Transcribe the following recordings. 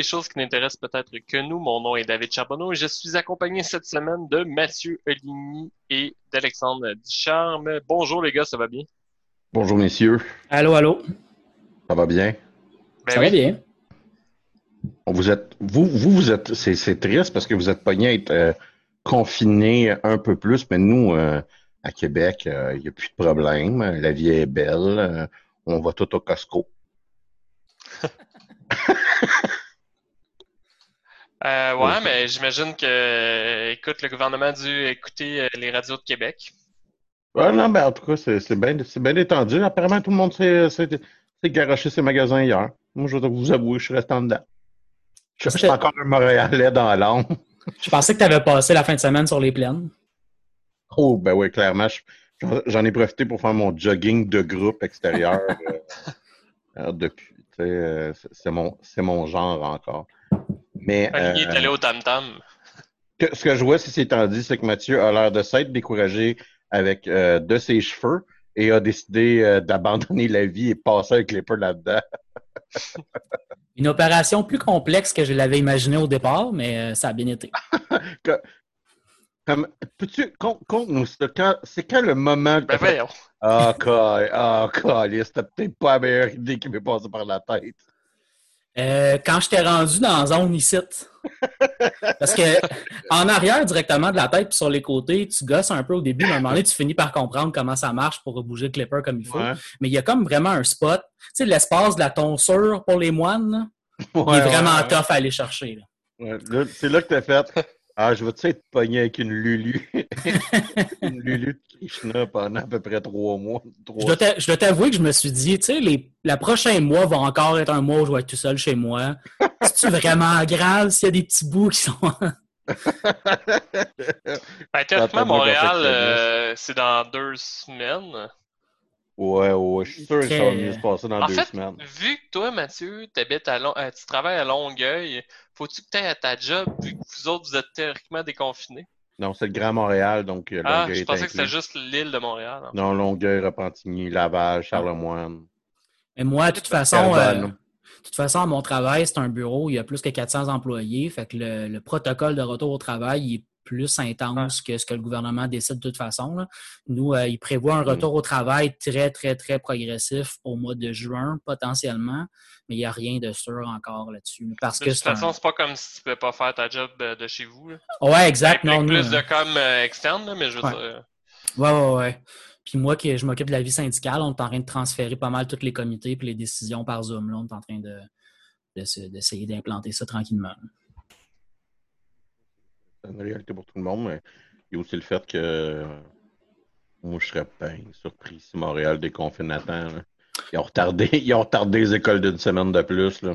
Les choses qui n'intéressent peut-être que nous. Mon nom est David Charbonneau et je suis accompagné cette semaine de Mathieu Oligny et d'Alexandre Ducharme. Bonjour les gars, ça va bien? Bonjour messieurs. Allô, allô? Ça va bien? Ben ça oui. va bien. Vous êtes, vous, vous, vous êtes, c'est, c'est triste parce que vous êtes pogné à être euh, confiné un peu plus, mais nous, euh, à Québec, euh, il n'y a plus de problème. La vie est belle. euh, on va tout au Costco. Euh, ouais, mais j'imagine que, euh, écoute, le gouvernement a dû écouter euh, les radios de Québec. Ah non, ben, en tout cas, c'est, c'est bien, c'est bien étendu. Apparemment, tout le monde s'est, garoché ses magasins hier. Moi, je dois vous avouer, je suis resté en dedans. Je, suis encore un Montréalais dans l'âme. Je pensais que tu avais passé la fin de semaine sur les plaines. Oh, ben oui, clairement. je- j'en- ai profité pour faire mon jogging de groupe extérieur euh, depuis. tu sais, c'est- c'est mon, c'est mon genre encore. Mais est euh, allé au Tam Tam. que- ce que je vois, ceci étant dit, c'est que Mathieu a l'air de s'être découragé avec euh, de ses cheveux et a décidé euh, d'abandonner la vie et passer un clipper là-dedans. Une opération plus complexe que je l'avais imaginé au départ, mais euh, ça a bien été. Comme, peux-tu, quand- c'est quand le moment que Ben voyons. ah, cal- ah, c'était peut-être pas la meilleure idée qui m'est passée par la tête. Euh, quand je t'ai rendu dans la zone ici, parce que en arrière directement de la tête puis sur les côtés, tu gosses un peu au début, mais à un moment donné, tu finis par comprendre comment ça marche pour bouger le clipper comme il faut. Ouais. Mais il y a comme vraiment un spot. Tu sais, l'espace de la tonsure pour les moines, là, il est vraiment ouais, tough à aller chercher. c'est là que t'as fait. Ah, je vais-tu être pogné avec une Lulu? une Lulu de Krishna pendant à peu près trois mois. Trois... Je dois t'avouer que je me suis dit, tu sais, les, la prochain mois va encore être un mois où je vais être tout seul chez moi. C'est-tu vraiment grave s'il y a des petits bouts qui sont. Ben, théoriquement, Montréal, euh, c'est dans deux semaines. Ouais, ouais, je suis sûr que ça va mieux se passer dans En deux fait, semaines. vu que toi, Mathieu, t'habites à Lon- euh, tu travailles à Longueuil, faut-tu que tu à ta job vu que vous autres, vous êtes théoriquement déconfinés? Non, c'est le Grand Montréal, donc euh, Ah, Longueuil je est pensais que c'était juste l'île de Montréal. en fait. Non, Longueuil, Repentigny, Laval, Charlemagne. Mais moi, de toute façon, euh, de toute façon, à mon travail, c'est un bureau, il y a plus que 400 employés. Fait que le, le protocole de retour au travail il est plus intense que ce que le gouvernement décide de toute façon. là. Nous, euh, il prévoit un retour au travail très, très, très progressif au mois de juin, potentiellement, mais il n'y a rien de sûr encore là-dessus. Parce De que toute c'est un- façon, c'est pas comme si tu pouvais pas faire ta job de chez vous. là. Ouais, exact. Non, plus euh, de com euh, externe, là, mais je veux Ouais. dire. euh, Ouais, ouais, ouais. Puis moi, qui je m'occupe de la vie syndicale, on est en train de transférer pas mal tous les comités et les décisions par Zoom. Là, on est en train de, d'essayer d'implanter ça tranquillement. C'est une réalité pour tout le monde, mais il y a aussi le fait que euh, moi, je serais bien surpris si Montréal déconfine là. Ils ont retardé, ils ont retardé les écoles d'une semaine de plus. Là.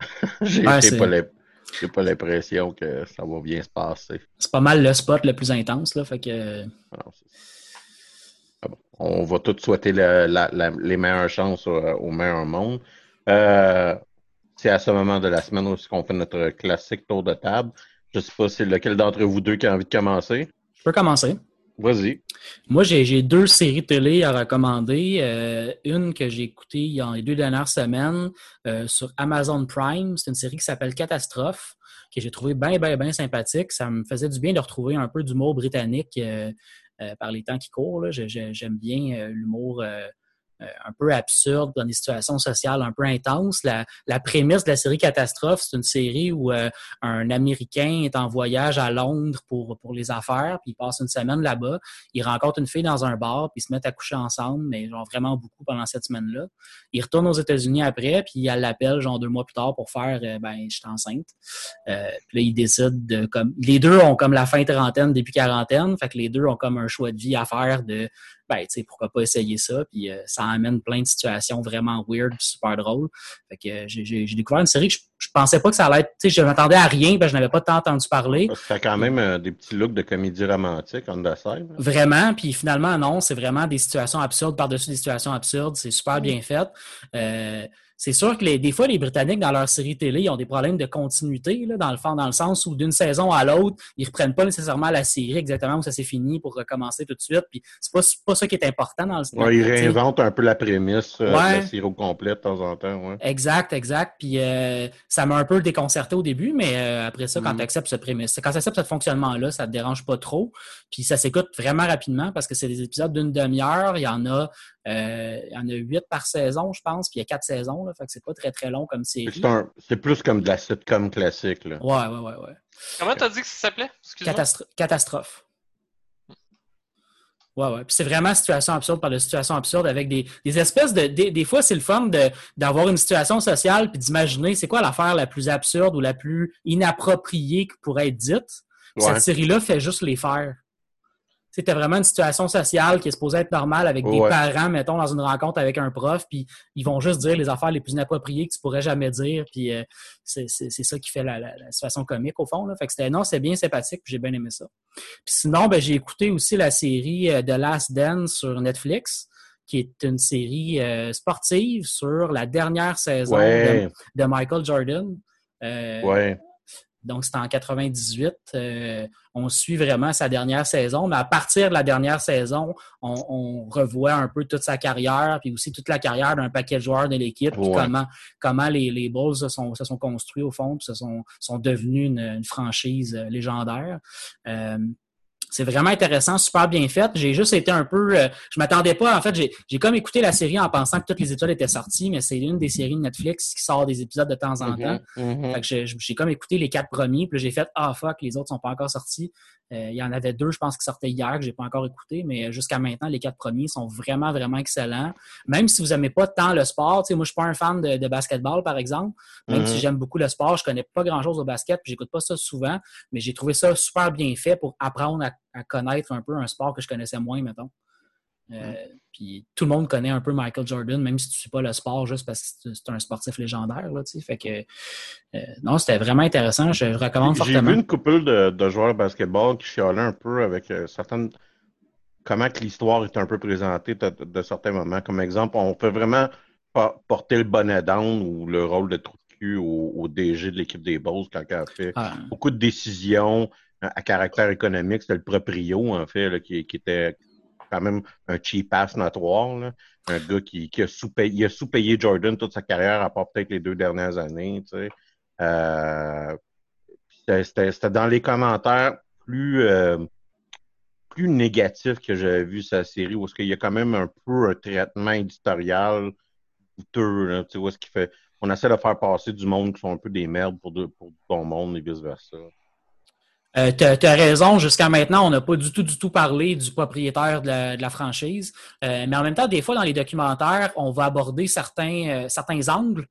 J'ai Ouais, j'ai pas j'ai pas l'impression que ça va bien se passer. C'est pas mal le spot le plus intense, là. Fait que. Alors, c'est- Ah bon. On va tous souhaiter la- la- la- les meilleures chances au, au meilleur monde. Euh, c'est à ce moment de la semaine où on fait notre classique tour de table. Je sais pas si lequel d'entre vous deux qui a envie de commencer. Je peux commencer. Vas-y. Moi, j'ai deux séries télé à recommander. Euh, une que j'ai écoutée il y a les deux dernières semaines euh, sur Amazon Prime. C'est une série qui s'appelle Catastrophe, que j'ai trouvé bien, bien, bien sympathique. Ça me faisait du bien de retrouver un peu d'humour britannique euh, par les temps qui courent. J'aime bien l'humour un peu absurde dans des situations sociales un peu intenses. La, la prémisse de la série Catastrophe, c'est une série où euh, un Américain est en voyage à Londres pour, pour les affaires, puis il passe une semaine là-bas. Il rencontre une fille dans un bar, puis ils se mettent à coucher ensemble, mais genre vraiment beaucoup pendant cette semaine-là. Il retourne aux États-Unis après, puis elle l'appelle genre deux mois plus tard pour faire euh, ben je suis enceinte. Euh, puis là, ils décident de comme les deux ont comme la fin trentaine, début quarantaine, fait que les deux ont comme un choix de vie à faire de ben tu sais pourquoi pas essayer ça, puis euh, ça amène plein de situations vraiment weird, super drôles. Fait que euh, j'ai- découvert une série que je, je pensais pas que ça allait être, tu sais, je m'attendais à rien, ben je n'avais pas tant entendu parler. Que t'as quand même euh, des petits looks de comédie romantique on the side. hein. Vraiment, puis finalement, non, c'est vraiment des situations absurdes par-dessus des situations absurdes. C'est super bien fait. C'est sûr que les, des fois, les Britanniques, dans leur série télé, ils ont des problèmes de continuité, là, dans le fond, dans le sens où d'une saison à l'autre, ils reprennent pas nécessairement la série exactement où ça s'est fini pour recommencer tout de suite. Puis c'est pas, pas ça qui est important dans le ouais, ils réinventent un peu la prémisse euh, de la série au complet de temps en temps. Ouais. Exact, exact. Puis euh, ça m'a un peu déconcerté au début, mais euh, après ça, quand mm. tu acceptes ce prémisse, quand tu acceptes ce fonctionnement-là, ça te dérange pas trop. Puis ça s'écoute vraiment rapidement parce que c'est des épisodes d'une demi-heure. Il y en a euh, il y en a huit par saison, je pense, puis il y a quatre saisons, là, fait que c'est pas très très long comme série. C'est plus comme de la sitcom classique. Là. Ouais, ouais, ouais, ouais. Comment t'as dit que ça s'appelait? Catastrophe. Ouais, ouais. Puis c'est vraiment situation absurde par de situation absurde avec des, des espèces de. Des, des fois, c'est le fun d'avoir une situation sociale puis d'imaginer c'est quoi l'affaire la plus absurde ou la plus inappropriée qui pourrait être dite. Cette série-là fait juste les faire c'était vraiment une situation sociale qui est supposée être normale avec des parents, mettons, dans une rencontre avec un prof, puis ils vont juste dire les affaires les plus inappropriées que tu pourrais jamais dire, puis euh, c'est ça qui fait la, situation comique au fond. Là. Fait que c'était non, c'est bien sympathique, j'ai bien aimé ça. Puis sinon, ben, j'ai écouté aussi la série euh, The Last Dance sur Netflix qui est une série euh, sportive sur la dernière saison de, Michael Jordan. ouais. Donc, c'est en 98. Euh, on suit vraiment sa dernière saison, mais à partir de la dernière saison, on, revoit un peu toute sa carrière, puis aussi toute la carrière d'un paquet de joueurs de l'équipe, comment, comment les, les Bulls se sont, se sont construits au fond, puis se sont, sont devenus une, franchise euh, légendaire. Euh, c'est vraiment intéressant, super bien fait. J'ai juste été un peu. Euh, je m'attendais pas. En fait, j'ai comme écouté la série en pensant que toutes les étoiles étaient sorties, mais c'est une des séries de Netflix qui sort des épisodes de temps en mm-hmm, temps. Mm-hmm. Fait que j'ai comme écouté les quatre premiers, puis j'ai fait Ah fuck, les autres sont pas encore sortis. Euh, il y en avait deux, je pense, qui sortaient hier, que j'ai pas encore écouté, mais jusqu'à maintenant, les quatre premiers sont vraiment, vraiment excellents. Même si vous n'aimez pas tant le sport, moi, je suis pas un fan de, basketball, par exemple. Même si mm-hmm. j'aime beaucoup le sport, je connais pas grand-chose au basket, puis j'écoute pas ça souvent, mais j'ai trouvé ça super bien fait pour apprendre à, connaître un peu un sport que je connaissais moins, mettons. Euh, puis tout le monde connaît un peu Michael Jordan, même si tu ne suis pas le sport juste parce que c'est un sportif légendaire. Là, fait que, euh, non, c'était vraiment intéressant. Je recommande fortement. J'ai vu une couple de, joueurs de basketball qui chialaient un peu avec euh, certaines. Comment que l'histoire est un peu présentée de, certains moments. Comme exemple, on peut vraiment porter le bonnet down ou le rôle de trou de cul au, DG de l'équipe des Bulls quand il a fait ah. beaucoup de décisions à caractère économique. C'était le proprio, en fait, qui était quand même un cheap ass notoire. Un gars qui, a sous-payé sous Jordan toute sa carrière, à part peut-être les deux dernières années. Euh, c'était dans les commentaires plus, euh, plus négatifs que j'avais vu sa série, où il y a quand même un peu un traitement éditorial douteux, où ce qui fait. On essaie de faire passer du monde qui sont un peu des merdes pour, pour du bon monde et vice-versa. Euh, tu as, raison, jusqu'à maintenant, on n'a pas du tout, du tout parlé du propriétaire de la, franchise. Euh, mais en même temps, des fois, dans les documentaires, on va aborder certains, euh, certains angles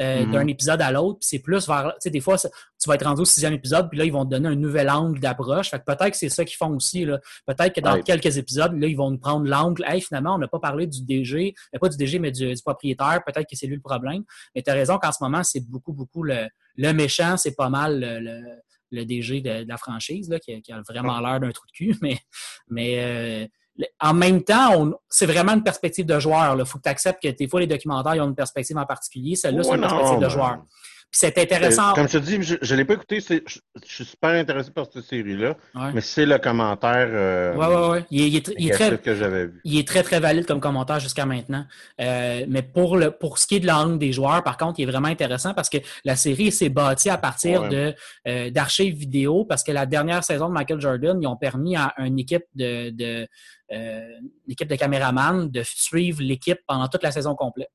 mm-hmm. d'un épisode à l'autre. C'est plus vers. Tu sais, des fois, tu vas être rendu au sixième épisode, puis là, ils vont te donner un nouvel angle d'approche. Fait que peut-être que c'est ça qu'ils font aussi. Peut-être que dans quelques épisodes, là, ils vont nous prendre l'angle. Hey, finalement, on n'a pas parlé du DG, mais pas du DG, mais du, propriétaire. Peut-être que c'est lui le problème. Mais tu as raison qu'en ce moment, c'est beaucoup, beaucoup le, le méchant, c'est pas mal le le DG de, la franchise, là, qui, a vraiment l'air d'un trou de cul, mais, mais euh, en même temps, c'est vraiment une perspective de joueur. Il faut que tu acceptes que des fois, les documentaires ils ont une perspective en particulier. Celle-là, c'est une perspective de joueur c'est intéressant. Comme je te dis, je ne l'ai pas écouté. Je, suis super intéressé par cette série-là. Mais c'est le commentaire. Euh, ouais, ouais, ouais. Il, est, très, que j'avais vu. il est très, très valide comme commentaire jusqu'à maintenant. Euh, mais pour, le, pour ce qui est de l'angle des joueurs, par contre, il est vraiment intéressant parce que la série s'est bâtie à partir de euh, d'archives vidéo parce que la dernière saison de Michael Jordan, ils ont permis à une équipe de, de équipe de caméramans de suivre l'équipe pendant toute la saison complète.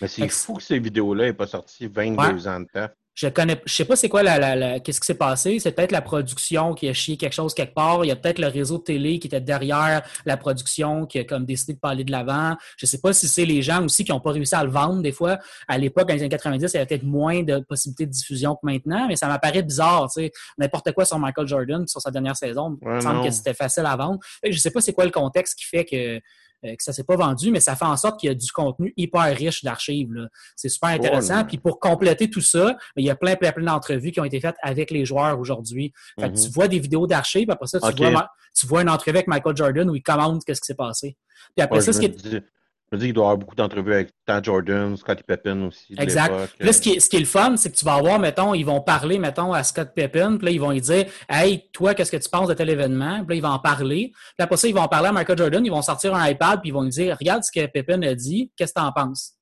Mais c'est fou que ces vidéos-là n'aient pas sorti 22 ans de temps. Je connais, je sais pas c'est quoi la, qu'est-ce qui s'est passé. C'est peut-être la production qui a chié quelque chose quelque part. Il y a peut-être le réseau de télé qui était derrière la production qui a comme décidé de parler de l'avant. Je sais pas si c'est les gens aussi qui n'ont pas réussi à le vendre des fois. À l'époque, dans les années 90, il y avait peut-être moins de possibilités de diffusion que maintenant, mais ça m'apparaît bizarre, tu sais. N'importe quoi sur Michael Jordan, sur sa dernière saison, il me semble que c'était facile à vendre. Je sais pas c'est quoi le contexte qui fait que euh, que ça s'est pas vendu, mais ça fait en sorte qu'il y a du contenu hyper riche d'archives. C'est super intéressant. Puis pour compléter tout ça, ben, il y a plein, plein, plein d'entrevues qui ont été faites avec les joueurs aujourd'hui. Tu mm-hmm. vois des vidéos d'archives, après ça, tu, vois, tu vois une entrevue avec Michael Jordan où il commente qu'est-ce qui s'est passé. Puis après ça, ce qui est... Je me dis qu'il doit y avoir beaucoup d'entrevues avec tant Jordan, Scottie Pippen aussi. Exact. Là, ce qui, est, ce qui est le fun, c'est que tu vas avoir, mettons, ils vont parler, mettons, à Scott Pippen, puis là, ils vont lui dire Hey, toi, qu'est-ce que tu penses de tel événement? Puis là, ils vont en parler. Puis après ça, ils vont en parler à Michael Jordan, ils vont sortir un iPad, puis ils vont lui dire Regarde ce que Pippen a dit, qu'est-ce que tu en penses?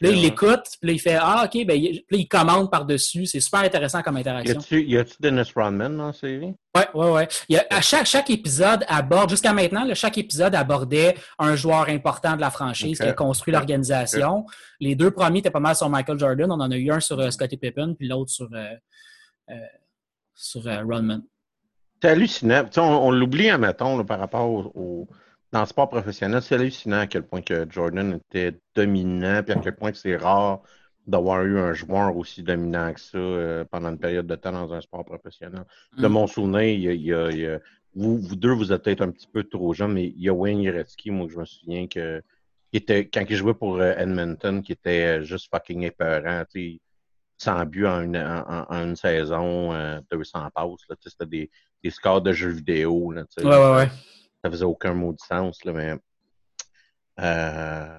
Là, il l'écoute, puis là, il fait Ah, OK, ben, il, puis là, il commente par-dessus. C'est super intéressant comme interaction. Y a-tu Dennis Rodman dans la série? Oui, oui, oui. à chaque, chaque épisode aborde, jusqu'à maintenant, chaque épisode abordait un joueur important de la franchise qui a construit l'organisation. Les deux premiers étaient pas mal sur Michael Jordan. On en a eu un sur euh, Scottie Pippen, puis l'autre sur, euh, euh, sur Rodman. C'est hallucinant. on, on l'oublie, admettons, par rapport au dans le sport professionnel, c'est hallucinant à quel point que Jordan était dominant, puis à quel point c'est rare d'avoir eu un joueur aussi dominant que ça euh, pendant une période de temps dans un sport professionnel. De mm. mon souvenir, il y a, vous, vous, deux, vous êtes peut-être un petit peu trop jeunes, mais il y a Wayne Gretzky, moi, je me souviens que était, quand il jouait pour euh, Edmonton, qui était juste fucking épeurant, tu sans but en une, en, une saison, 200 euh, passes, c'était des, des scores de jeux vidéo. Là, ouais, ouais, ouais ça faisait aucun mot de sens, là, mais euh,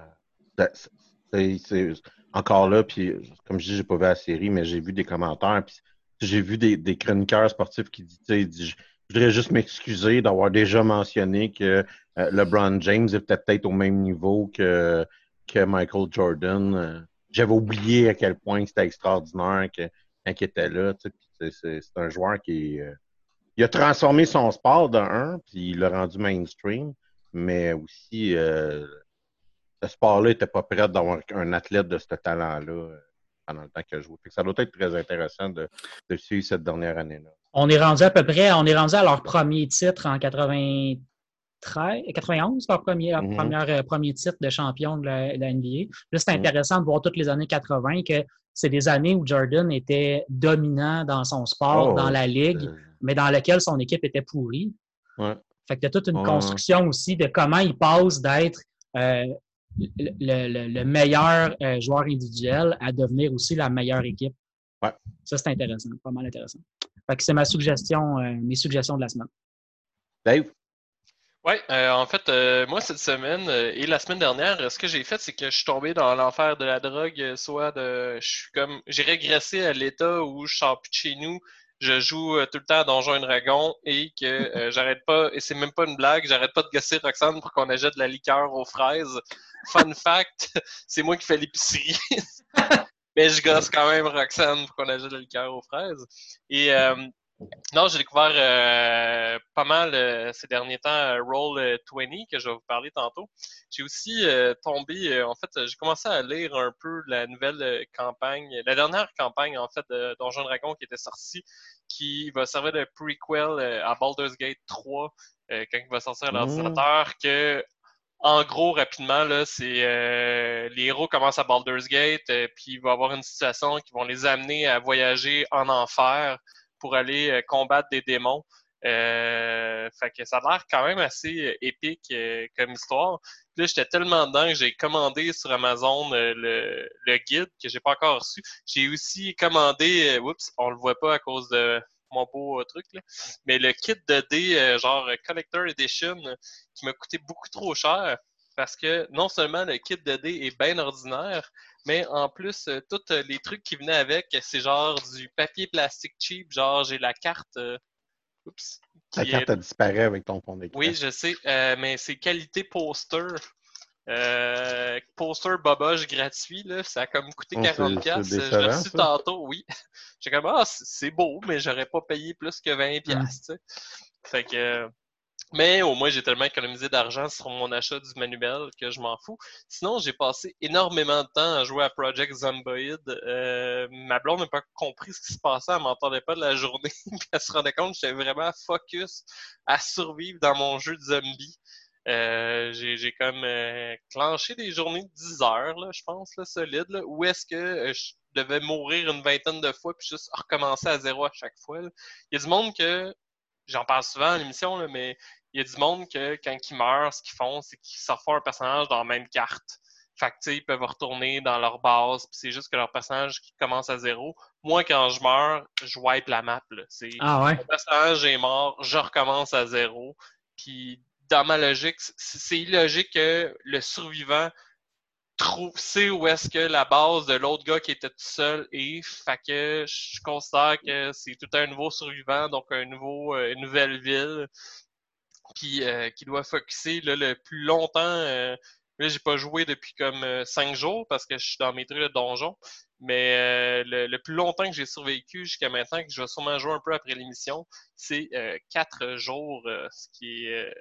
c'est encore là, puis comme je dis, j'ai pas vu la série, mais j'ai vu des commentaires, puis j'ai vu des, des, chroniqueurs sportifs qui disent, je voudrais juste m'excuser d'avoir déjà mentionné que euh, LeBron James était peut-être au même niveau que, que Michael Jordan. Euh, j'avais oublié à quel point c'était extraordinaire que, quand il était là. C'est un joueur qui est il a transformé son sport de un, puis il l'a rendu mainstream, mais aussi euh, ce sport-là n'était pas prêt d'avoir un athlète de ce talent-là euh, pendant le temps qu'il a joué. ça doit être très intéressant de, suivre cette dernière année-là. On est rendu à peu près, on est rendu à leur premier titre en 93, 91, leur premier, mm-hmm. euh, premier titre de champion de la, NBA. Là, c'est mm-hmm. intéressant de voir toutes les années 80 que c'est des années où Jordan était dominant dans son sport, oh, dans la ligue mais dans lequel son équipe était pourrie. Ouais. Fait que tu as toute une construction aussi de comment il passe d'être euh, le, meilleur euh, joueur individuel à devenir aussi la meilleure équipe. Ouais. Ça, c'est intéressant, pas mal intéressant. Fait que c'est ma suggestion, euh, mes suggestions de la semaine. Dave? Oui, en fait, moi, cette semaine et la semaine dernière, ce que j'ai fait, c'est que je suis tombé dans l'enfer de la drogue, soit de. Je suis comme. J'ai régressé à l'état où je sors plus de chez nous, je joue euh, tout le temps à Donjon et Dragon et que euh, j'arrête pas, et c'est même pas une blague, j'arrête pas de gosser Roxane pour qu'on achète de la liqueur aux fraises. Fun fact, c'est moi qui fais l'épicerie. Mais je gosse quand même Roxane pour qu'on achète de la liqueur aux fraises. Et euh, non, j'ai découvert euh, pas mal euh, ces derniers temps euh, Roll 20 que je vais vous parler tantôt. J'ai aussi tombé, en fait, j'ai commencé à lire un peu la nouvelle campagne, la dernière campagne en fait de Donjon Dragon qui était sortie, qui va servir de prequel à Baldur's Gate 3 quand il va sortir à l'ordinateur. Que en gros, rapidement, là, c'est les héros commencent à Baldur's Gate, puis il va y avoir une situation qui vont les amener à voyager en enfer pour aller euh, combattre des démons. Euh, fait que ça a l'air quand même assez euh, épique comme histoire. Là, j'étais tellement dedans que j'ai commandé sur Amazon le, le, guide que j'ai pas encore reçu. J'ai aussi commandé, oups, on le voit pas à cause de mon beau truc là, mais le kit de dés genre Collector Edition qui m'a coûté beaucoup trop cher parce que non seulement le kit de dés est bien ordinaire, mais en plus, euh, tous euh, les trucs qui venaient avec, c'est genre du papier plastique cheap, genre j'ai la carte. Euh, oups. La carte a disparu avec ton fond d'écran. Oui, je sais, mais c'est qualité poster. poster boboge gratuit, là, ça a comme coûté 40$. je l'ai reçu tantôt, oui. J'ai comme, ah, c'est beau, mais j'aurais pas payé plus que 20$. Hum. Fait que mais au moins, j'ai tellement économisé d'argent sur mon achat du manuel que je m'en fous. Sinon, j'ai passé énormément de temps à jouer à Project Zomboid. Euh, ma blonde n'a pas compris ce qui se passait. Elle m'entendait pas de la journée. puis elle se rendait compte que j'étais vraiment focus à survivre dans mon jeu de zombie. Euh, j'ai comme euh, clenché des journées de 10 heures, là, je pense, là, solide, là, où est-ce que euh, je devais mourir une vingtaine de fois puis juste recommencer à zéro à chaque fois. Il y a du monde que j'en parle souvent à l'émission, mais il y a du monde que quand ils meurent, ce qu'ils font, c'est qu'ils sortent un personnage dans la même carte. Fait que, ils peuvent retourner dans leur base, puis c'est juste que leur personnage qui commence à zéro. Moi, quand je meurs, je wipe la map. Là. C'est, ah ouais? Mon personnage est mort, je recommence à zéro. Puis dans ma logique, c'est illogique que le survivant trouve, sait où est-ce que la base de l'autre gars qui était tout seul est. Fait que je considère que c'est tout un nouveau survivant, donc un nouveau, euh, une nouvelle ville. Puis euh, qui doit focuser là, le plus longtemps. Euh, là, j'ai pas joué depuis comme euh, cinq jours parce que je suis dans mes trucs de donjon. Mais le, le, plus longtemps que j'ai survécu jusqu'à maintenant, que je vais sûrement jouer un peu après l'émission, c'est quatre jours, ce qui est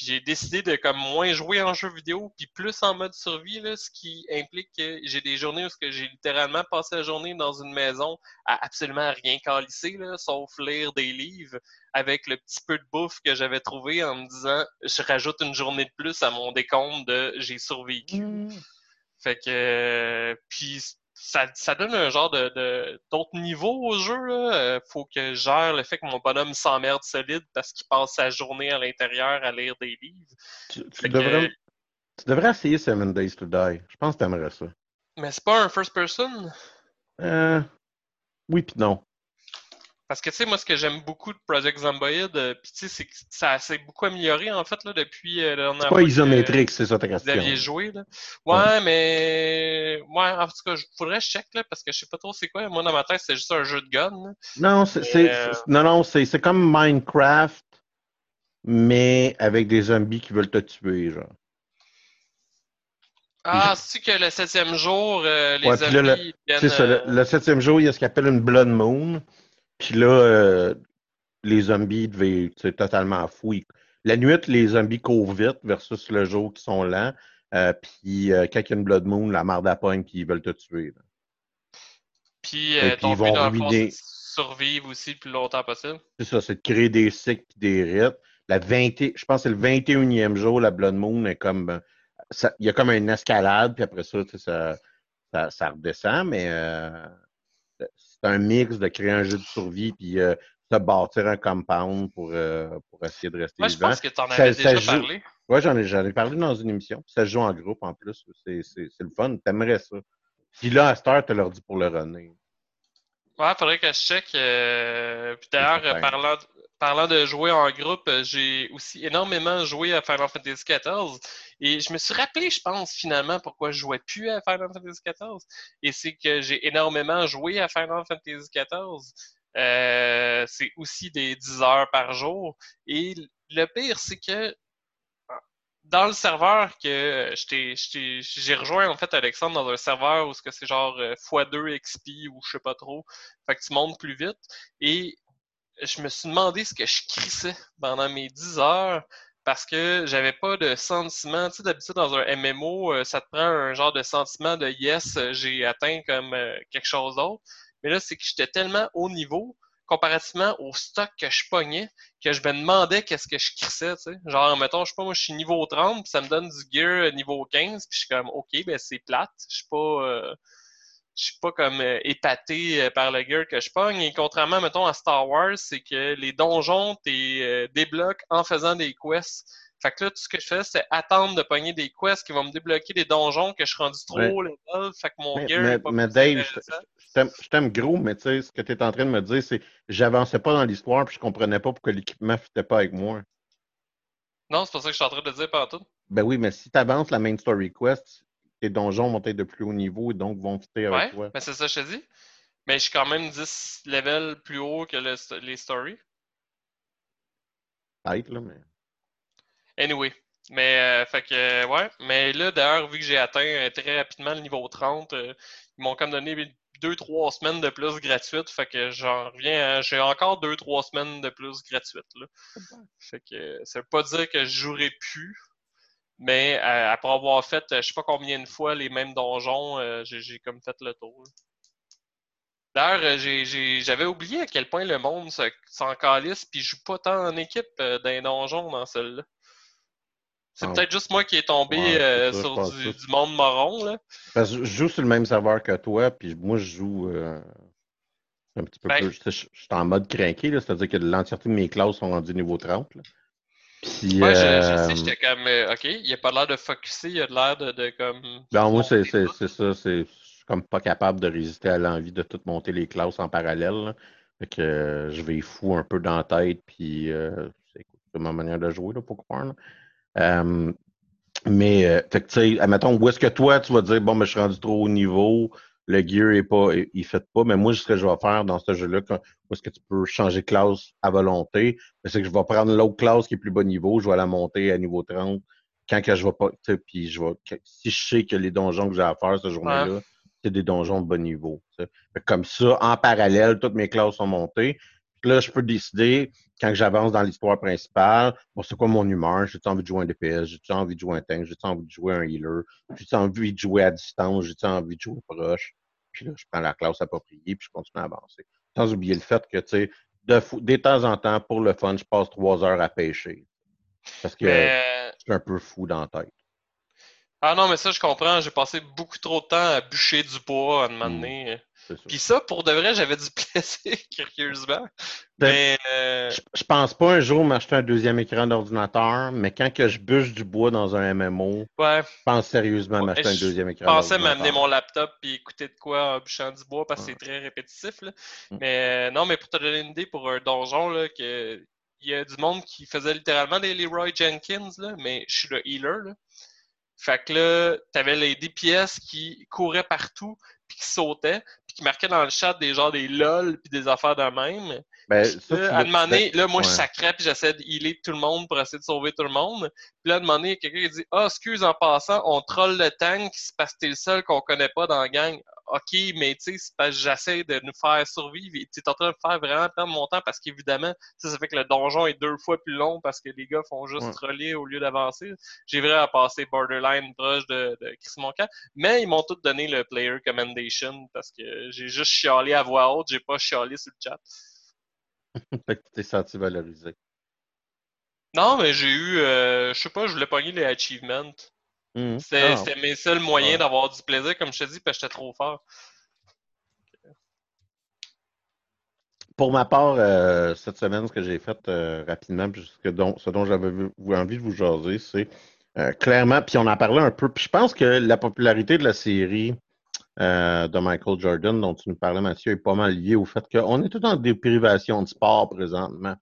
j'ai décidé de comme moins jouer en jeu vidéo, puis plus en mode survie, là, ce qui implique que j'ai des journées où j'ai littéralement passé la journée dans une maison à absolument rien calisser, là, sauf lire des livres avec le petit peu de bouffe que j'avais trouvé en me disant je rajoute une journée de plus à mon décompte de j'ai survécu. Mmh. Fait que euh, puis ça, ça donne un genre de d'autres niveaux au jeu. Là. Euh, faut que je gère le fait que mon bonhomme s'emmerde solide parce qu'il passe sa journée à l'intérieur à lire des livres. Tu, devrais, tu devrais essayer Seven Days to Die. Je pense que tu aimerais ça. Mais c'est pas un first person? Euh, oui puis non. Parce que, tu sais, moi, ce que j'aime beaucoup de Project Zomboid, euh, puis tu sais, c'est que ça s'est beaucoup amélioré, en fait, là, depuis euh, la C'est pas isométrique, c'est ça ta question. Vous aviez joué, là. Ouais, mais... Ouais, en tout cas, je check, là, parce que je sais pas trop c'est quoi. Moi, dans ma tête, c'est juste un jeu de gun, là. Non, c'est... Euh... Non, non, c'est comme Minecraft, mais avec des zombies qui veulent te tuer, genre. Ah, c'est que le septième jour, euh, les zombies là, viennent... C'est ça, le, le, septième jour, il y a ce qu'on appelle une Blood Moon. Puis là, euh, les zombies devaient être totalement fous. La nuit, les zombies courent vite versus le jour qui sont lents. Euh, puis euh, quand il y a une Blood Moon, la marde à pogne, puis ils veulent te tuer. Là. Puis, euh, ton but dans ruiner... survivre aussi le plus longtemps possible. C'est ça, c'est de créer des cycles et des rites. La 20, je pense que c'est le 21e jour, la Blood Moon est comme. Ça, il y a comme une escalade, puis après ça, ça, ça, ça redescend, mais euh, c'est un mix de créer un jeu de survie puis euh, se bâtir un compound pour, euh, pour essayer de rester Moi, je pense que tu en avais déjà parlé. Oui, j'en ai, ai parlé dans une émission. Ça se joue en groupe en plus. C'est, le fun. T'aimerais ça. Puis là, à Star, tu leur dit pour le runner. Ouais, faudrait que je check. Euh... Puis d'ailleurs, parlant, parlant de jouer en groupe, j'ai aussi énormément joué à Final Fantasy XIV. Et je me suis rappelé, je pense, finalement, pourquoi je jouais plus à Final Fantasy XIV. Et c'est que j'ai énormément joué à Final Fantasy XIV. Euh, c'est aussi des 10 heures par jour. Et le pire, c'est que dans le serveur que j'ai rejoint en fait Alexandre dans un serveur où c'est genre euh, x2 XP ou je sais pas trop. Fait que tu montes plus vite. Et je me suis demandé ce que je crissais pendant mes 10 heures parce que j'avais pas de sentiment. Tu sais, d'habitude, dans un MMO, euh, ça te prend un genre de sentiment de yes, euh, j'ai atteint comme euh, quelque chose d'autre. Mais là, c'est que j'étais tellement haut niveau, comparativement au stock que je pognais, que je me demandais qu'est-ce que je crissais, tu sais. Genre, mettons, je sais pas, moi, je suis niveau 30, puis ça me donne du gear niveau 15, puis je suis comme, OK, ben c'est plate. Je suis pas je suis pas comme euh, épaté euh, par le gear que je pogne. Et contrairement, mettons, à Star Wars, c'est que les donjons, t'es euh, débloques en faisant des quests. Fait que là, tout ce que je fais, c'est attendre de pogner des quests qui vont me débloquer des donjons que je suis rendu trop ouais. level. Fait que mon mais, gear mais, est pas mais Dave, je t'aime gros, mais tu sais, ce que tu es en train de me dire, c'est j'avançais pas dans l'histoire puis je comprenais pas pourquoi l'équipement ne fitait pas avec moi. Non, c'est pas ça que je suis en train de dire partout. Ben oui, mais si tu avances la main story quest, tes donjons vont être de plus haut niveau et donc vont fitter avec ouais, toi. Mais c'est ça que je te dis. Mais je suis quand même 10 levels plus haut que le, les stories. Peut-être, là, mais. Anyway. Mais, euh, fait que, ouais. Mais là, d'ailleurs, vu que j'ai atteint euh, très rapidement le niveau 30, euh, ils m'ont comme donné 2-3 semaines de plus gratuites. Fait que j'en reviens J'ai encore 2-3 semaines de plus gratuites, là. Fait que ça veut pas dire que je jouerai plus. Mais euh, après avoir fait, euh, je sais pas combien de fois les mêmes donjons, euh, j'ai comme fait le tour. D'ailleurs, j'avais oublié à quel point le monde s'en calisse puis joue pas tant en équipe d'un donjon dans celui-là. C'est ah, peut-être juste moi qui est tombé ouais, euh, ça, sur du, du, monde marron. Là. Parce que je joue sur le même serveur que toi, puis moi je joue un petit peu ben, plus. Je, je, suis en mode craqué, c'est-à-dire que l'entièreté de mes classes sont rendues niveau 30. Là. Puis, Moi, je, je sais, j'étais comme, euh, OK, il a pas l'air de focusser, il a l'air de, de, comme. Non, moi, c'est ça. C'est comme pas capable de résister à l'envie de tout monter les classes en parallèle. Là. Fait que euh, je vais fou un peu dans la tête, puis euh, c'est ma manière de jouer, là, pour croire. Euh, Mais, euh, fait que, tu sais, admettons, où est-ce que toi, tu vas dire, bon, mais je suis rendu trop haut niveau, le gear est pas, il fait pas, mais moi, ce que je vais faire dans ce jeu-là, où est-ce que tu peux changer de classe à volonté, c'est que je vais prendre l'autre classe qui est plus bas niveau, je vais la monter à niveau 30, quand que je vais pas, puis je vais, si je sais que les donjons que j'ai à faire ce journée-là, c'est des donjons de bas niveau, Comme ça, en parallèle, toutes mes classes sont montées, là, je peux décider, quand j'avance dans l'histoire principale, bon, c'est quoi mon humeur? J'ai-tu envie de jouer un DPS? J'ai-tu envie de jouer un tank? J'ai-tu envie de jouer un healer? J'ai-tu envie de jouer à distance? J'ai-tu envie de jouer proche? Puis là, je prends la classe appropriée, puis je continue à avancer. Sans oublier le fait que, tu sais, de, de temps en temps, pour le fun, je passe trois heures à pêcher. Parce que je suis un peu fou dans la tête. Ah non, mais ça, je comprends. J'ai passé beaucoup trop de temps à bûcher du bois à un moment hmm. donné. Puis ça, pour de vrai, j'avais du plaisir, curieusement. Ben, mais, euh... je, pense pas un jour m'acheter un deuxième écran d'ordinateur, mais quand que je bûche du bois dans un MMO, ouais. je pense sérieusement m'acheter un deuxième écran Je pensais m'amener mon laptop et écouter de quoi en bûchant du bois parce que c'est très répétitif. Là. Mm. Mais euh, non, mais pour te donner une idée, pour un donjon, là, que il y a du monde qui faisait littéralement des Leroy Jenkins, là, mais je suis le healer. Là. Fait que là, t'avais les DPS qui couraient partout, puis qui sautaient, puis qui marquaient dans le chat des genres des LOL, puis des affaires de même. Ben, ça, là, à un moment donné, là, moi, je sacrais, puis j'essaie de healer tout le monde pour essayer de sauver tout le monde. Puis là, à un moment donné, quelqu'un qui dit « Ah, excuse, en passant, on troll le tank, parce que t'es le seul qu'on connaît pas dans la gang. » OK, mais tu sais, c'est parce que j'essaie de nous faire survivre. Tu es en train de faire vraiment perdre mon temps parce qu'évidemment, ça fait que le donjon est deux fois plus long parce que les gars font juste troller au lieu d'avancer. J'ai vraiment passé borderline proche de, de Chris Moncan. Mais ils m'ont tous donné le player commendation parce que j'ai juste chialé à voix haute, j'ai pas chialé sur le chat. fait que tu t'es senti valorisé. Non, mais j'ai eu, euh, je sais pas, je voulais pogner les achievements. Mhm. Ah. c'est mes seuls moyens d'avoir du plaisir, comme je te dis, parce que j'étais trop fort. Pour ma part, euh, cette semaine, ce que j'ai fait euh, rapidement, puis ce, ce dont j'avais envie de vous jaser, c'est euh, clairement, puis on en parlait un peu, puis je pense que la popularité de la série de Michael Jordan dont tu nous parlais, Mathieu, est pas mal liée au fait qu'on est tout en déprivation de sport présentement.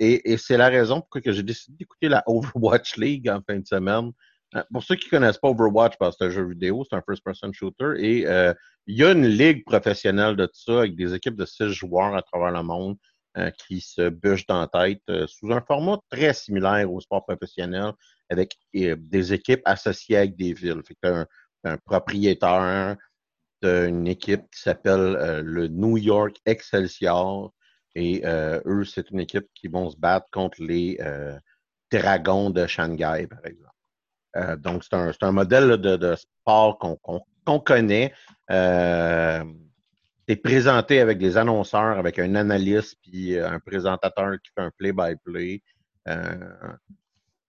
Et, et c'est la raison pour laquelle j'ai décidé d'écouter la Overwatch League en fin de semaine, euh, pour ceux qui connaissent pas Overwatch, parce que c'est un jeu vidéo, c'est un first-person shooter, et euh, il y a une ligue professionnelle de ça avec des équipes de six joueurs à travers le monde euh, qui se bûchent la tête sous un format très similaire au sport professionnel avec des équipes associées avec des villes. Fait que un, un propriétaire d'une équipe qui s'appelle le New York Excelsior et eux, c'est une équipe qui vont se battre contre les Dragons de Shanghai, par exemple. Euh, donc, c'est un, un, modèle de, sport qu'on connaît. Euh, c'est présenté avec des annonceurs, avec un analyste, puis euh, un présentateur qui fait un play-by-play. Euh,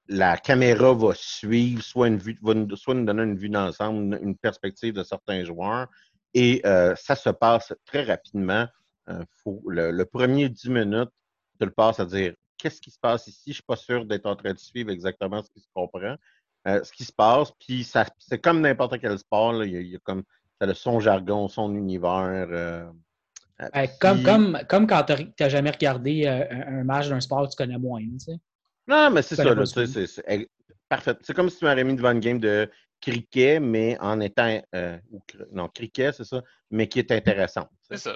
la caméra va suivre, soit, une vue, va soit nous donner une vue d'ensemble, une, perspective de certains joueurs. Et ça se passe très rapidement. Le, le, premier 10 minutes, tu le passes à dire qu'est-ce qui se passe ici? Je ne suis pas sûr d'être en train de suivre exactement ce qui se comprend. Euh, ce qui se passe. Puis ça, c'est comme n'importe quel sport. Il, y a, comme ça a son jargon, son univers. Euh, euh, comme, comme, comme quand tu n'as jamais regardé un match d'un sport que tu connais moins. Tu sais. Non, mais c'est ça. c'est, parfait. C'est comme si tu m'avais mis devant une game de cricket, mais en étant. non, cricket, c'est ça, mais qui est intéressant. C'est ça.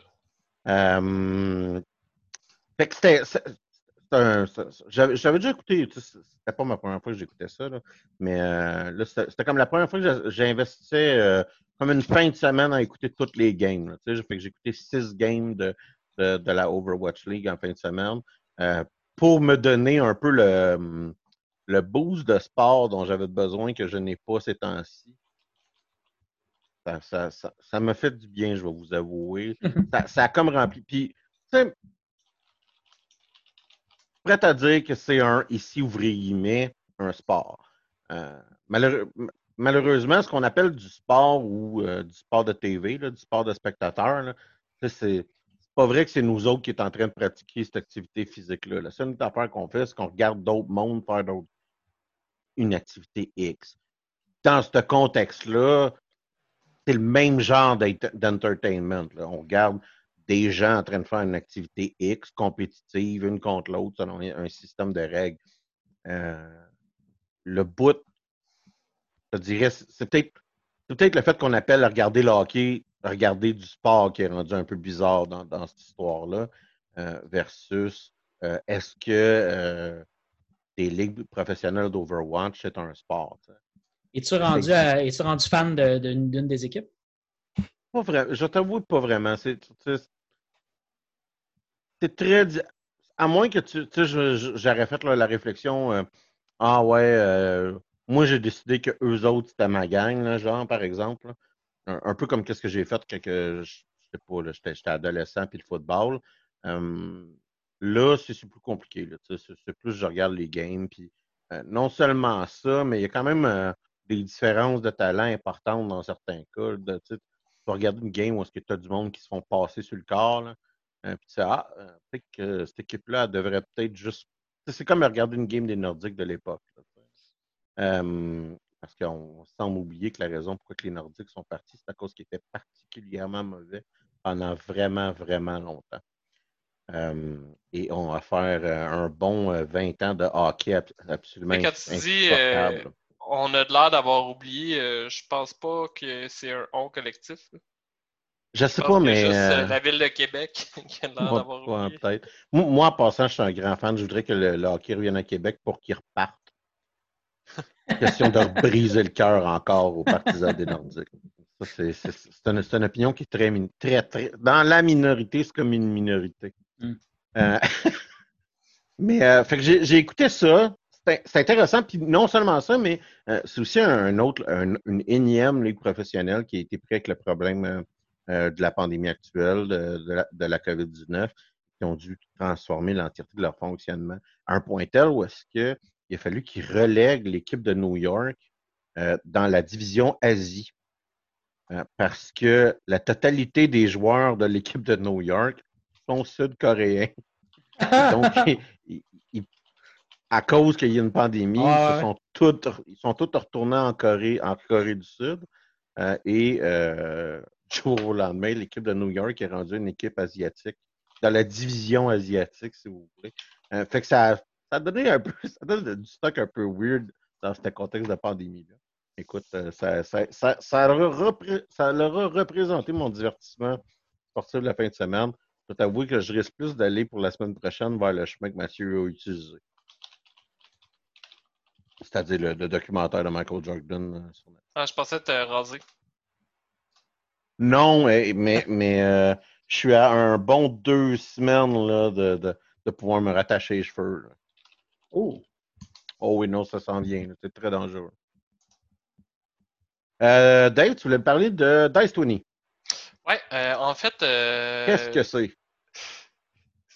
fait que c'était, j'avais déjà écouté, c'était pas ma première fois que j'écoutais ça, mais euh, là, c'était comme la première fois que j'investissais euh, comme une fin de semaine à écouter toutes les games. J'ai fait que j'ai écouté six games de, de, la Overwatch League en fin de semaine euh, pour me donner un peu le, le boost de sport dont j'avais besoin que je n'ai pas ces temps-ci. Ça, ça, ça, m'a fait du bien, je vais vous avouer. ça, ça a comme rempli. Puis, prêt à dire que c'est un, ici, ouvrier un sport. Euh, malheureusement, ce qu'on appelle du sport ou euh, du sport de TV, du sport de spectateur, c'est pas vrai que c'est nous autres qui est en train de pratiquer cette activité physique-là. La seule affaire qu'on fait, c'est qu'on regarde d'autres mondes faire une activité X. Dans ce contexte-là, c'est le même genre d'entertainment. On regarde des gens en train de faire une activité X compétitive, une contre l'autre, selon un système de règles. Euh, le bout je dirais, c'est peut-être peut-être le fait qu'on appelle regarder le hockey, regarder du sport qui est rendu un peu bizarre dans, dans cette histoire-là, euh, versus euh, est-ce que des ligues professionnelles d'Overwatch, c'est un sport? Es-tu rendu, es rendu fan d'une des équipes? Pas vraiment. Je t'avoue pas vraiment. C'est très. À moins que tu. Tu sais, j'aurais fait la réflexion. ah ouais, moi j'ai décidé que eux autres, c'était ma gang, genre, par exemple. Un, peu comme qu'est-ce que j'ai fait quand je sais pas, j'étais adolescent puis le football. Là, c'est plus compliqué. C'est plus je regarde les games. Puis, euh, non seulement ça, mais il y a quand même euh, des différences de talent importantes dans certains cas. De, tu vas regarder une game où est-ce que tu as du monde qui se font passer sur le corps. Là, euh, puis tu sais, ah, peut-être que cette équipe-là devrait peut-être juste. C'est comme regarder une game des Nordiques de l'époque. parce qu'on semble oublier que la raison pourquoi les Nordiques sont partis, c'est à cause qu'ils étaient particulièrement mauvais pendant vraiment, vraiment longtemps. Euh, et on va faire un bon 20 euh, ans de hockey absolument Mais quand tu dis on a de l'air d'avoir oublié, je pense pas que c'est un on collectif. Je sais pas, mais. Juste la ville de Québec qui a l'air d'avoir peut-être. Moi, en passant, je suis un grand fan. Je voudrais que le, hockey revienne à Québec pour qu'il reparte. Question de briser le cœur encore aux partisans des Nordiques. C'est une, une, opinion qui est très, très, très. Dans la minorité, c'est comme une minorité. Mm. Euh, mais euh, fait que j'ai écouté ça. C'est intéressant. Puis non seulement ça, mais euh, c'est aussi un autre, une énième ligue professionnelle qui a été pris avec le problème de la pandémie actuelle, de, la, COVID-19, qui ont dû transformer l'entièreté de leur fonctionnement à un point tel où est-ce qu'il a fallu qu'ils relèguent l'équipe de New York dans la division Asie. parce que la totalité des joueurs de l'équipe de New York sud-coréens. Donc, à cause qu'il y a une pandémie, ils, sont tous, ils sont tous retournés en Corée, en Corée du Sud. Euh, et euh, jour au lendemain, l'équipe de New York est rendue une équipe asiatique, dans la division asiatique, si vous voulez. Euh, fait que ça, ça a donné un peu, ça donne du stock un peu weird dans ce contexte de pandémie-là. Écoute, ça, ça, ça, ça, leur a représenté mon divertissement sportif de la fin de semaine. Je dois t'avouer que je risque plus d'aller pour la semaine prochaine vers le chemin que Mathieu a utilisé. C'est-à-dire le, documentaire de Michael Jordan. Euh, ah, je pensais te raser. Non, mais, mais euh, je suis à un bon deux semaines là, de, de, pouvoir me rattacher les cheveux. Oh! Oh oui, non, ça s'en vient. C'est très dangereux. Euh, Dave, tu voulais me parler de Dice 20. Ouais, en fait. Qu'est-ce que c'est?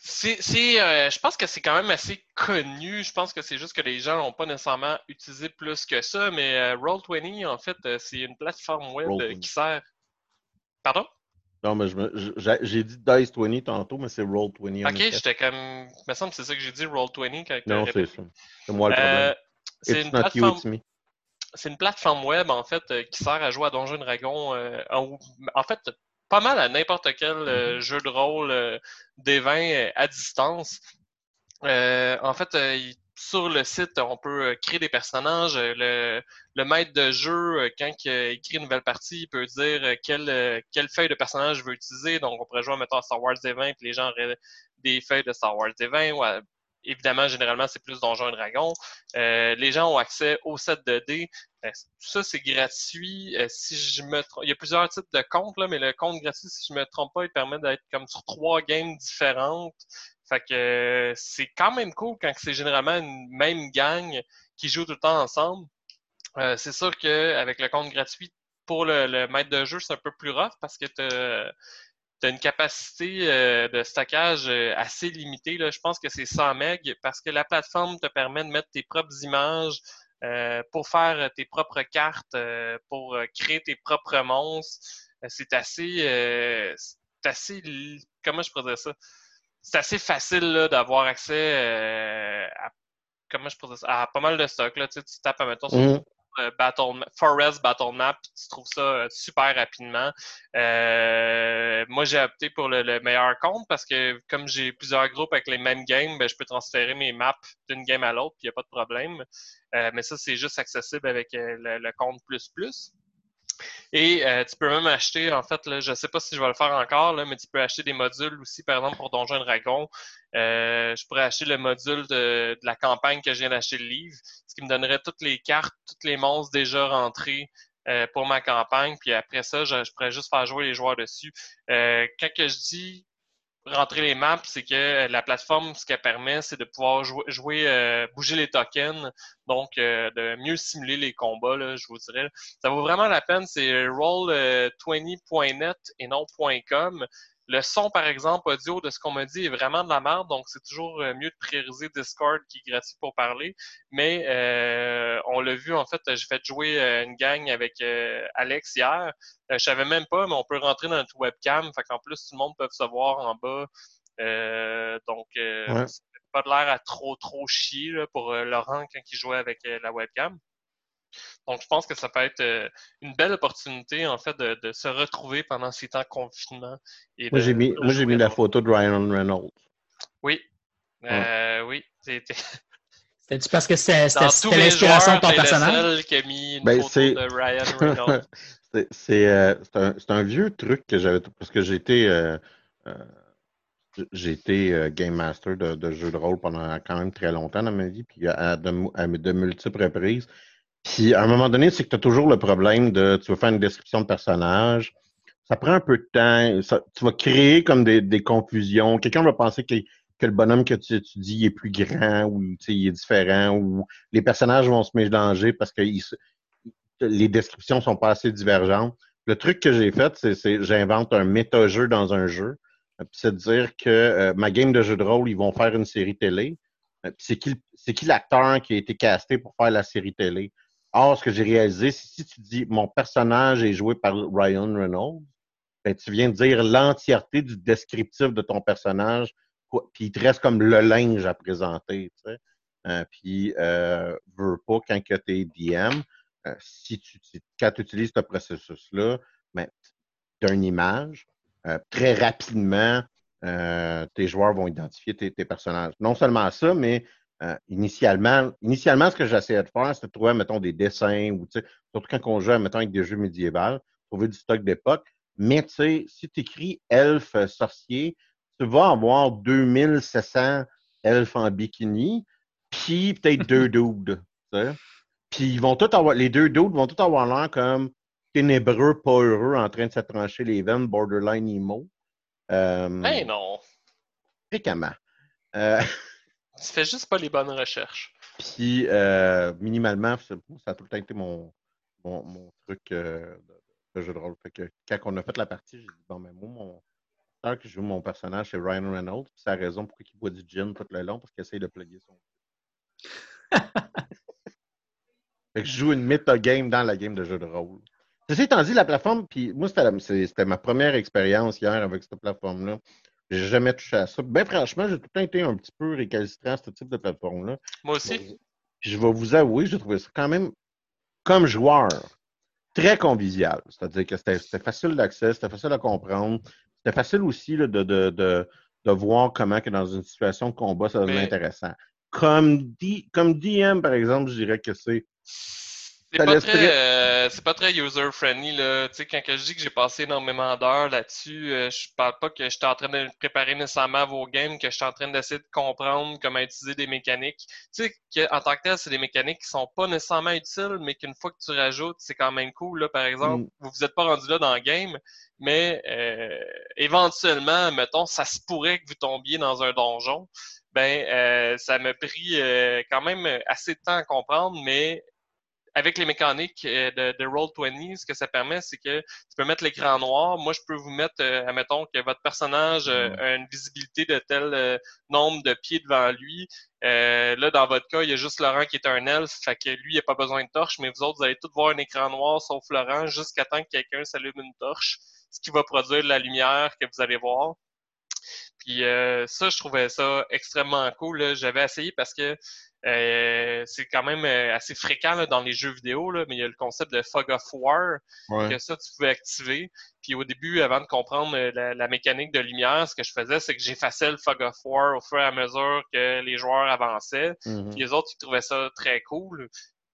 C'est, euh, je pense que c'est quand même assez connu. Je pense que c'est juste que les gens n'ont pas nécessairement utilisé plus que ça. Mais euh, Roll20, en fait, euh, c'est une plateforme web qui sert. Pardon? Non, mais j'ai dit Dice20 tantôt, mais c'est Roll20. Ok, j'étais comme. Il me semble que c'est ça que j'ai dit, Roll20. Quand non, c'est ça. C'est moi le problème. c'est une plateforme. C'est une plateforme web, en fait, qui sert à jouer à Donjons Dragon. en, en fait, pas mal à n'importe quel euh, mm-hmm. jeu de rôle euh, des vins euh, à distance. en fait, sur le site, on peut créer des personnages. Le, maître de jeu, quand il écrit une nouvelle partie, il peut dire quelle, quelle feuille de personnage il veut utiliser. Donc, on pourrait jouer, mettons, à Star Wars des vins, puis les gens auraient des feuilles de Star Wars des vins, ou évidemment, généralement, c'est plus Donjons et Dragons. Euh, les gens ont accès au set de dés. Euh, tout ça, c'est gratuit. Euh, si je me Il y a plusieurs types de comptes, là, mais le compte gratuit, si je me trompe pas, il permet d'être comme sur trois games différentes. Fait que c'est quand même cool quand c'est généralement une même gang qui joue tout le temps ensemble. c'est sûr qu'avec le compte gratuit, pour le, maître de jeu, c'est un peu plus rough parce que tu une capacité euh, de stockage euh, assez limitée. Là. Je pense que c'est 100 MB parce que la plateforme te permet de mettre tes propres images euh, pour faire tes propres cartes, pour créer tes propres monstres. c'est assez, assez, comment je pourrais ça? C'est assez facile d'avoir accès à, comment je pourrais ça? à pas mal de stock. Là. Tu, sais, tu tapes, mettons, sur mmh. euh, battle, Forest Battle Map, tu trouves ça euh, super rapidement. Euh, moi, j'ai opté pour le, meilleur compte parce que comme j'ai plusieurs groupes avec les mêmes games, ben, je peux transférer mes maps d'une game à l'autre, puis il n'y a pas de problème. mais ça, c'est juste accessible avec le, le compte plus plus. Et euh, tu peux même acheter, en fait, je ne sais pas si je vais le faire encore, mais tu peux acheter des modules aussi, par exemple, pour Donjon Dragon. Euh, je pourrais acheter le module de, la campagne que je viens d'acheter le livre, ce qui me donnerait toutes les cartes, toutes les monstres déjà rentrés euh, pour ma campagne. Puis après ça, je, pourrais juste faire jouer les joueurs dessus. quand que je dis rentrer les maps, c'est que la plateforme, ce qu'elle permet, c'est de pouvoir jouer, euh, bouger les tokens, donc euh, de mieux simuler les combats, là, je vous dirais. Ça vaut vraiment la peine, c'est roll20.net et non .com. Le son, par exemple, audio de ce qu'on m'a dit est vraiment de la merde, donc c'est toujours euh, mieux de prioriser Discord qui est gratuit pour parler. Mais euh, on l'a vu, en fait, j'ai fait jouer euh, une gang avec Alex hier. je savais même pas, mais on peut rentrer dans notre webcam. Fait qu'en plus, tout le monde peut se voir en bas. donc, ouais. pas de l'air à trop, trop chier pour Laurent quand il jouait avec la webcam. Donc, je pense que ça peut être euh, une belle opportunité, en fait, de, se retrouver pendant ces temps de confinement. moi, j'ai mis, moi, j'ai mis la photo de Ryan Reynolds. Oui. Euh, oui. C'était parce que c'était l'inspiration de ton personnage? qui a mis une ben, photo de Ryan Reynolds. c'est euh, un, un, vieux truc que j'avais, parce que j'ai été, j'ai été Game Master de, de, jeux de rôle pendant quand même très longtemps dans ma vie, puis à de multiples reprises. Puis à un moment donné, c'est que tu as toujours le problème de tu veux faire une description de personnage. Ça prend un peu de temps. tu vas créer comme des, des confusions. Quelqu'un va penser que, que, le bonhomme que tu étudies est plus grand ou il est différent ou les personnages vont se mélanger parce que les descriptions sont pas assez divergentes. Le truc que j'ai fait, c'est j'invente un méta-jeu dans un jeu. C'est de dire que euh, ma game de jeu de rôle, ils vont faire une série télé. C'est qui, qui l'acteur qui a été casté pour faire la série télé? Or, ce que j'ai réalisé, si tu dis mon personnage est joué par Ryan Reynolds, ben, tu viens de dire l'entièreté du descriptif de ton personnage, puis il te reste comme le linge à présenter. Tu sais. Euh, puis, euh, veux pas, quand tu es DM, euh, si tu, quand tu utilises ce processus-là, ben, tu as une image. Euh, très rapidement, tes joueurs vont identifier tes, tes, personnages. Non seulement ça, mais euh, initialement, initialement, ce que j'essayais de faire, c'était de trouver, mettons, des dessins, ou, surtout quand on joue, mettons, avec des jeux médiévaux, trouver du stock d'époque. Mais, tu sais, si tu écris elfe sorcier, tu vas avoir 2700 elfes en bikini, puis peut-être deux dudes, Puis ils vont tous avoir, les deux dudes vont tous avoir l'air comme ténébreux, pas heureux, en train de s'attrancher les veines, borderline emo. Euh, ben non. Fréquemment. Euh, Tu fais juste pas les bonnes recherches. Puis, euh, minimalement, ça, a tout le temps été mon, mon, truc euh, de, jeu de rôle. Fait que quand on a fait la partie, j'ai dit, bon, mais moi, mon acteur que je joue mon personnage, c'est Ryan Reynolds. C'est la raison pourquoi il boit du gin tout le long, parce qu'il essaye de plugger son. fait que je joue une game dans la game de jeu de rôle. Ceci étant dit, la plateforme, puis moi, c'était ma première expérience hier avec cette plateforme-là. J'ai jamais touché à ça. Ben franchement, j'ai tout le temps été un petit peu récalcitrant à ce type de plateforme-là. Moi aussi. je vais vous avouer, j'ai trouvé ça quand même, comme joueur, très convivial. C'est-à-dire que c'était facile d'accès, c'était facile à comprendre. C'était facile aussi de, de, de, de, voir comment que dans une situation de combat, ça devient intéressant. Comme, comme DM, par exemple, je dirais que c'est c'est pas, très, euh, c'est pas très user-friendly. Là. Tu sais, quand je dis que j'ai passé énormément d'heures là-dessus, euh, je parle pas que j'étais en train de préparer nécessairement vos games, que j'étais en train d'essayer de comprendre comment utiliser des mécaniques. Tu sais, en tant que tel, c'est des mécaniques qui sont pas nécessairement utiles, mais qu'une fois que tu rajoutes, c'est quand même cool. Là, par exemple, mm. vous vous êtes pas rendu là dans le game, mais euh, éventuellement, mettons, ça se pourrait que vous tombiez dans un donjon ben ça m'a pris quand même assez de temps à comprendre, mais avec les mécaniques euh, de, de Roll20, ce que ça permet, c'est que tu peux mettre l'écran noir. Moi, je peux vous mettre, euh, admettons, que votre personnage euh, mm. a une visibilité de tel nombre de pieds devant lui. là, dans votre cas, il y a juste Laurent qui est un elfe, fait que lui, il n'a pas besoin de torche, mais vous autres, vous allez tous voir un écran noir, sauf Laurent, jusqu'à temps que quelqu'un s'allume une torche, ce qui va produire de la lumière que vous allez voir. Puis ça, je trouvais ça extrêmement cool. J'avais essayé parce que euh, c'est quand même euh, assez fréquent dans les jeux vidéo, là, mais il y a le concept de Fog of War, que ça, tu pouvais activer. Puis au début, avant de comprendre euh, la, mécanique de lumière, ce que je faisais, c'est que j'effaçais le Fog of War au fur et à mesure que les joueurs avançaient. Mhm. Puis les autres, ils trouvaient ça très cool.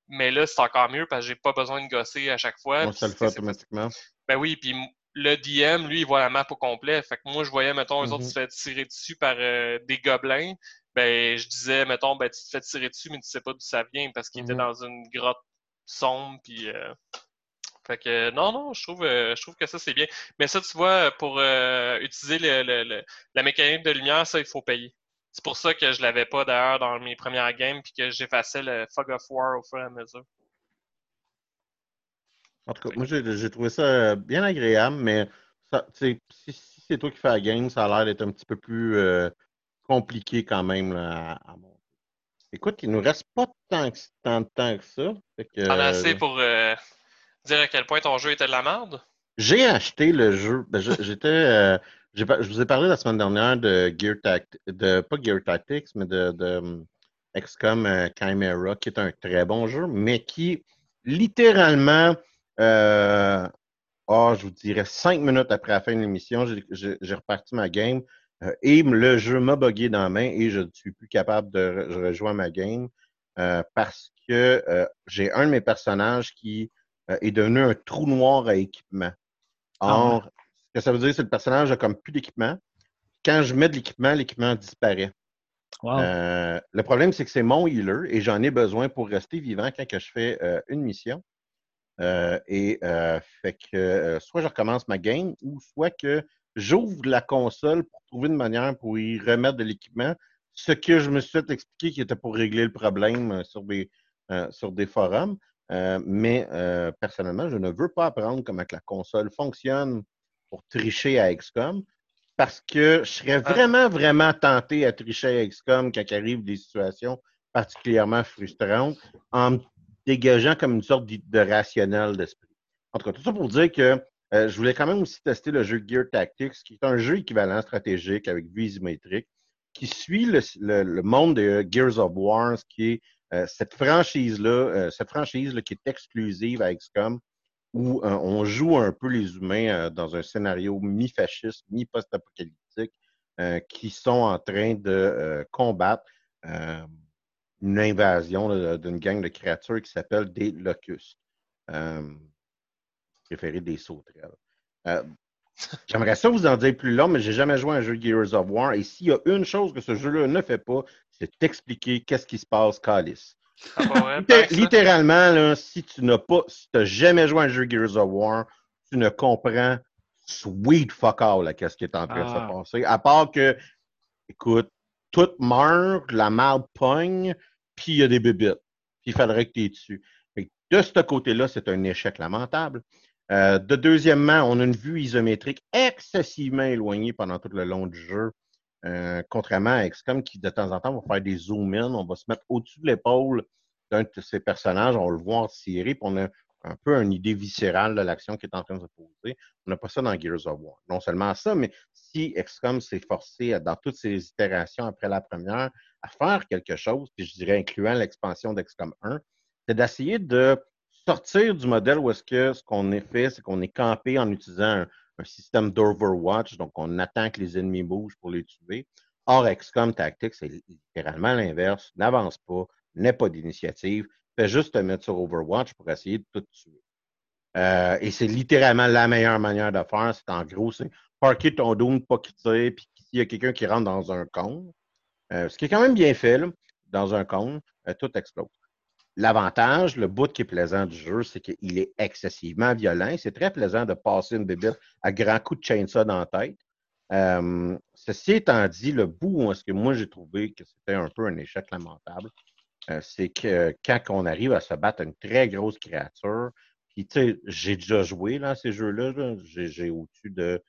Mais là, c'est encore mieux parce que j'ai pas besoin de gosser à chaque fois. Moi, ça le fait automatiquement. Ben oui, puis le DM, lui, il voit la map au complet. Fait que moi, je voyais, mettons, eux autres mhm. se fait tirer dessus par des gobelins ben je disais, mettons, ben tu te fais tirer dessus, mais tu sais pas d'où ça vient parce qu'il était mhm. dans une grotte sombre, puis euh, fait que non, non, je trouve, euh, je trouve que ça c'est bien. Mais ça, tu vois, pour euh, utiliser le, la mécanique de lumière, ça, il faut payer. C'est pour ça que je l'avais pas d'ailleurs dans mes premières games, puis que j'effaçais le Fog of War au fur et à mesure. En tout cas, moi j'ai trouvé ça bien agréable, mais ça, si, si c'est toi qui fais la game, ça a l'air d'être un petit peu plus compliqué quand même là, à, monter. Écoute, il nous reste pas tant, tant de temps que ça. Fait assez pour euh, dire à quel point ton jeu était de la merde? J'ai acheté le jeu. Ben, j'étais. Euh, je vous ai parlé la semaine dernière de Gear Tactics, de pas Gear Tactics, mais de, de hum, XCOM euh, Chimera, qui est un très bon jeu, mais qui littéralement oh, je vous dirais cinq minutes après la fin de l'émission, j'ai reparti ma game. Euh, et le jeu m'a bugué dans la main et je ne suis plus capable de rejoindre ma game euh, parce que euh, j'ai un de mes personnages qui est devenu un trou noir à équipement. Ah Or, ce que ça veut dire, c'est que le personnage a comme plus d'équipement. Quand je mets de l'équipement, l'équipement disparaît. le problème, c'est que c'est mon healer et j'en ai besoin pour rester vivant quand que je fais une mission. et fait que soit je recommence ma game ou soit que j'ouvre la console pour trouver une manière pour y remettre de l'équipement. Ce que je me suis fait expliquer qui était pour régler le problème euh, sur des, euh, sur des forums. Euh, mais personnellement, je ne veux pas apprendre comment que la console fonctionne pour tricher à XCOM parce que je serais ah. vraiment, vraiment tenté à tricher à XCOM quand arrive des situations particulièrement frustrantes en me dégageant comme une sorte de rationnel d'esprit. En tout cas, tout ça pour dire que euh, je voulais quand même aussi tester le jeu Gear Tactics, qui est un jeu équivalent stratégique avec vue isométrique, qui suit le, monde de Gears of War, qui est euh, cette franchise-là, euh, cette franchise-là qui est exclusive à XCOM, où on joue un peu les humains dans un scénario mi-fasciste, mi-post-apocalyptique, qui sont en train de combattre une invasion d'une gang de créatures qui s'appelle des Locustes préféré des sauterelles. Euh, j'aimerais ça vous en dire plus long, mais j'ai jamais joué à un jeu Gears of War. Et s'il y a une chose que ce jeu-là ne fait pas, c'est t'expliquer qu'est-ce qui se passe, Calice. Ah littéralement, si tu n'as pas, si tu jamais joué à un jeu Gears of War, tu ne comprends sweet fuck all qu'est-ce qui est en train de se ah. passer. À part que, écoute, tout meurt, la marde pogne, puis il y a des bébites. Puis il faudrait que tu es dessus. de ce côté-là, c'est un échec lamentable. Euh, de deuxièmement, on a une vue isométrique excessivement éloignée pendant tout le long du jeu. Euh, contrairement à XCOM qui, de temps en temps, va faire des zoom-in. On va se mettre au-dessus de l'épaule d'un de ces personnages, on va le voir tirer, puis on a un peu une idée viscérale de l'action qui est en train de se poser. On n'a pas ça dans Gears of War. Non seulement ça, mais si XCOM s'est forcé, dans toutes ses itérations après la première, à faire quelque chose, puis je dirais incluant l'expansion d'XCOM 1, c'est d'essayer de sortir du modèle où est-ce que ce qu'on est fait, c'est qu'on est campé en utilisant un, système d'Overwatch, donc on attend que les ennemis bougent pour les tuer. Or, XCOM Tactics, c'est littéralement l'inverse. N'avance pas, n'aie pas d'initiative, fais juste te mettre sur Overwatch pour essayer de tout tuer. Euh, et c'est littéralement la meilleure manière de faire. C'est en gros, c'est parker ton Doom, pas quitter, puis s'il y a quelqu'un qui rentre dans un cône, euh, ce qui est quand même bien fait, dans un cône, euh, tout explose. L'avantage, le bout qui est plaisant du jeu, c'est qu'il est excessivement violent. C'est très plaisant de passer une bébête à grands coups de chainsaw dans la tête. Euh, ceci étant dit, le bout où est-ce que moi j'ai trouvé que c'était un peu un échec lamentable, euh, c'est que quand on arrive à se battre une très grosse créature, puis tu sais, j'ai déjà joué là, ces jeux-là, j'ai au-dessus de,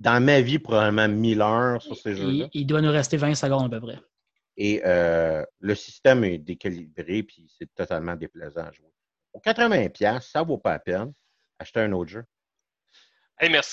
dans ma vie, probablement 1000 heures sur ces jeux-là. Il doit nous rester 20 secondes à peu près. Et euh, le système est décalibré, puis c'est totalement déplaisant à jouer. Pour 80$, ça vaut pas la peine. Acheter un autre jeu. Hey, merci.